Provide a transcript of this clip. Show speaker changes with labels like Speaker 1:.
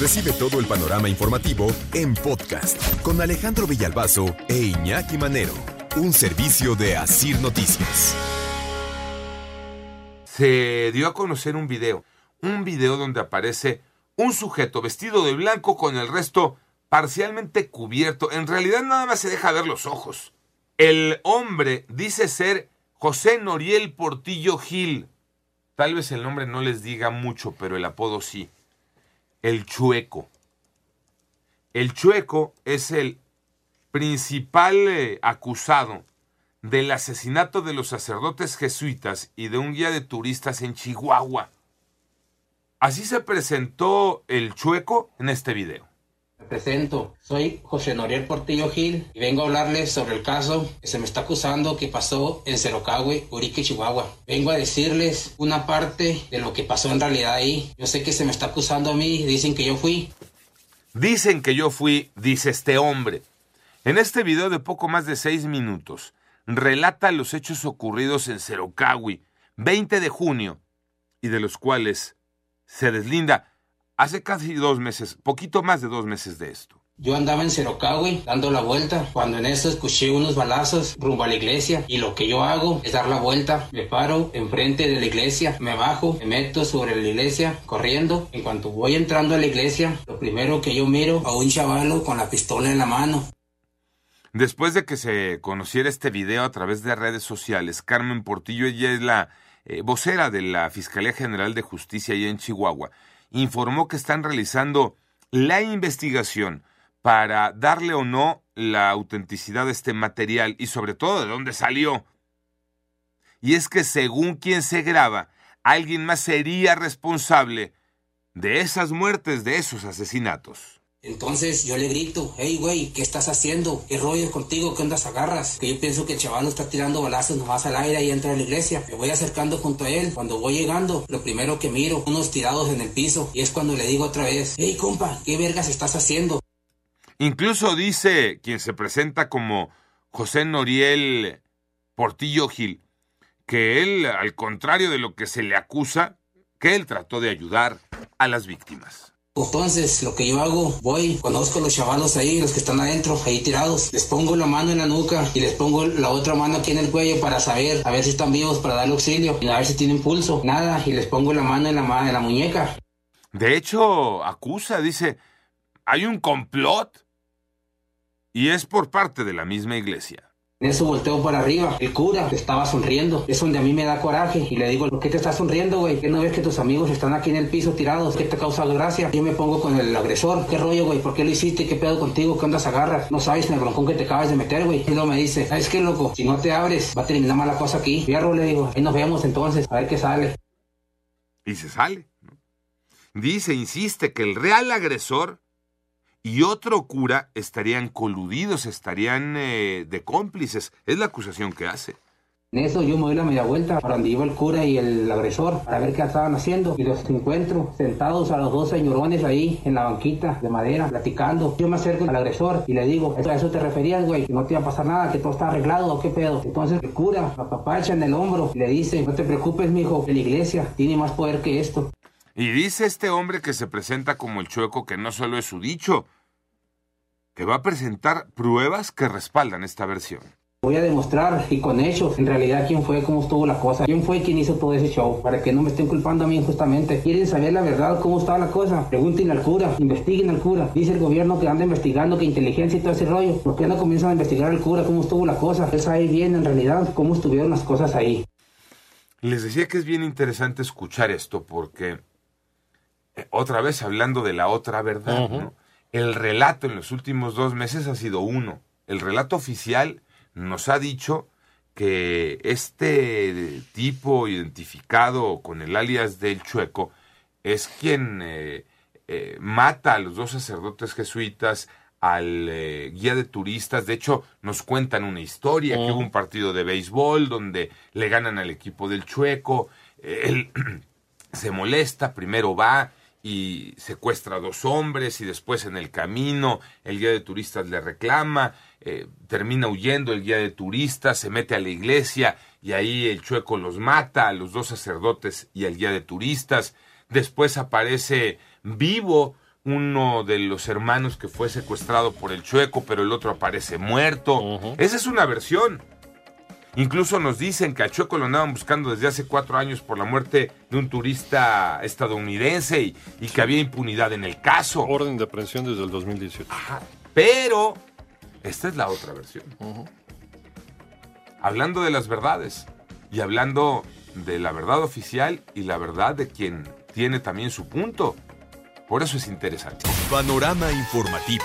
Speaker 1: Recibe todo el panorama informativo en podcast con Alejandro Villalbazo e Iñaki Manero, un servicio de Asir Noticias.
Speaker 2: Se dio a conocer un video, un video donde aparece un sujeto vestido de blanco con el resto parcialmente cubierto. En realidad nada más se deja ver los ojos. El hombre dice ser José Noriel Portillo Gil. Tal vez el nombre no les diga mucho, pero el apodo sí. El Chueco. El Chueco es el principal eh, acusado del asesinato de los sacerdotes jesuitas y de un guía de turistas en Chihuahua. Así se presentó el Chueco en este video.
Speaker 3: Presento, soy José Noriel Portillo Gil y vengo a hablarles sobre el caso que se me está acusando que pasó en Cerocagüe, Urique, Chihuahua. Vengo a decirles una parte de lo que pasó en realidad ahí. Yo sé que se me está acusando a mí, dicen que yo fui.
Speaker 2: Dicen que yo fui, dice este hombre. En este video de poco más de seis minutos, relata los hechos ocurridos en Cerocawi, 20 de junio, y de los cuales se deslinda hace casi dos meses, poquito más de dos meses de esto.
Speaker 3: Yo andaba en Cerocagüe dando la vuelta cuando en eso escuché unos balazos rumbo a la iglesia y lo que yo hago es dar la vuelta, me paro enfrente de la iglesia, me bajo, me meto sobre la iglesia corriendo. En cuanto voy entrando a la iglesia, lo primero que yo miro a un chavalo con la pistola en la mano.
Speaker 2: Después de que se conociera este video a través de redes sociales, Carmen Portillo, ella es la eh, vocera de la Fiscalía General de Justicia allá en Chihuahua, informó que están realizando la investigación para darle o no la autenticidad de este material y sobre todo de dónde salió. Y es que según quien se graba, alguien más sería responsable de esas muertes, de esos asesinatos.
Speaker 3: Entonces yo le grito, hey güey, ¿qué estás haciendo? ¿Qué rollo contigo? ¿Qué ondas agarras? Que yo pienso que el chaval está tirando balazos nomás al aire y entra a la iglesia. Me voy acercando junto a él. Cuando voy llegando, lo primero que miro, unos tirados en el piso. Y es cuando le digo otra vez, hey compa, ¿qué vergas estás haciendo?
Speaker 2: Incluso dice quien se presenta como José Noriel Portillo Gil, que él, al contrario de lo que se le acusa, que él trató de ayudar a las víctimas.
Speaker 3: Entonces, lo que yo hago, voy, conozco a los chavalos ahí, los que están adentro, ahí tirados, les pongo la mano en la nuca y les pongo la otra mano aquí en el cuello para saber, a ver si están vivos, para darle auxilio, y a ver si tienen pulso. Nada, y les pongo la mano en la, en la muñeca.
Speaker 2: De hecho, acusa, dice, hay un complot y es por parte de la misma iglesia.
Speaker 3: En eso volteo para arriba. El cura estaba sonriendo. Es donde a mí me da coraje. Y le digo, ¿por qué te estás sonriendo, güey? ¿Qué no ves que tus amigos están aquí en el piso tirados? ¿Qué te causa gracia? Yo me pongo con el agresor. ¿Qué rollo, güey? ¿Por qué lo hiciste? ¿Qué pedo contigo? ¿Qué andas agarras? No sabes en el broncón que te acabas de meter, güey. Y luego me dice, ¿sabes qué, loco? Si no te abres, va a terminar mala cosa aquí. Fierro, le digo. Ahí nos vemos entonces. A ver qué sale.
Speaker 2: Y se sale. Dice, insiste, que el real agresor y otro cura estarían coludidos, estarían eh, de cómplices. Es la acusación que hace.
Speaker 3: En eso yo me doy la media vuelta para donde iba el cura y el agresor para ver qué estaban haciendo. Y los encuentro sentados a los dos señorones ahí en la banquita de madera, platicando. Yo me acerco al agresor y le digo, ¿a eso te referías, güey? Que no te iba a pasar nada, que todo está arreglado o qué pedo. Entonces el cura apapacha en el hombro le dice, no te preocupes, mijo, que la iglesia tiene más poder que esto.
Speaker 2: Y dice este hombre que se presenta como el chueco que no solo es su dicho, que va a presentar pruebas que respaldan esta versión.
Speaker 3: Voy a demostrar y con hechos en realidad quién fue, cómo estuvo la cosa, quién fue quien hizo todo ese show, para que no me estén culpando a mí injustamente. ¿Quieren saber la verdad, cómo estaba la cosa? Pregúntenle al cura, investiguen al cura. Dice el gobierno que anda investigando, que inteligencia y todo ese rollo. ¿Por qué no comienzan a investigar al cura cómo estuvo la cosa? Él sabe bien en realidad cómo estuvieron las cosas ahí.
Speaker 2: Les decía que es bien interesante escuchar esto porque, otra vez hablando de la otra verdad, ¿no? El relato en los últimos dos meses ha sido uno. El relato oficial nos ha dicho que este tipo identificado con el alias del chueco es quien eh, eh, mata a los dos sacerdotes jesuitas, al eh, guía de turistas. De hecho, nos cuentan una historia, que hubo un partido de béisbol donde le ganan al equipo del Chueco. Él se molesta, primero va y secuestra a dos hombres y después en el camino el guía de turistas le reclama, eh, termina huyendo el guía de turistas, se mete a la iglesia y ahí el chueco los mata, a los dos sacerdotes y al guía de turistas. Después aparece vivo uno de los hermanos que fue secuestrado por el chueco, pero el otro aparece muerto. Esa es una versión. Incluso nos dicen que a Chueco lo andaban buscando desde hace cuatro años por la muerte de un turista estadounidense y, y que había impunidad en el caso.
Speaker 4: Orden de aprehensión desde el 2018.
Speaker 2: Ajá. Pero esta es la otra versión. Hablando de las verdades y hablando de la verdad oficial y la verdad de quien tiene también su punto. Por eso es interesante.
Speaker 1: Panorama informativo.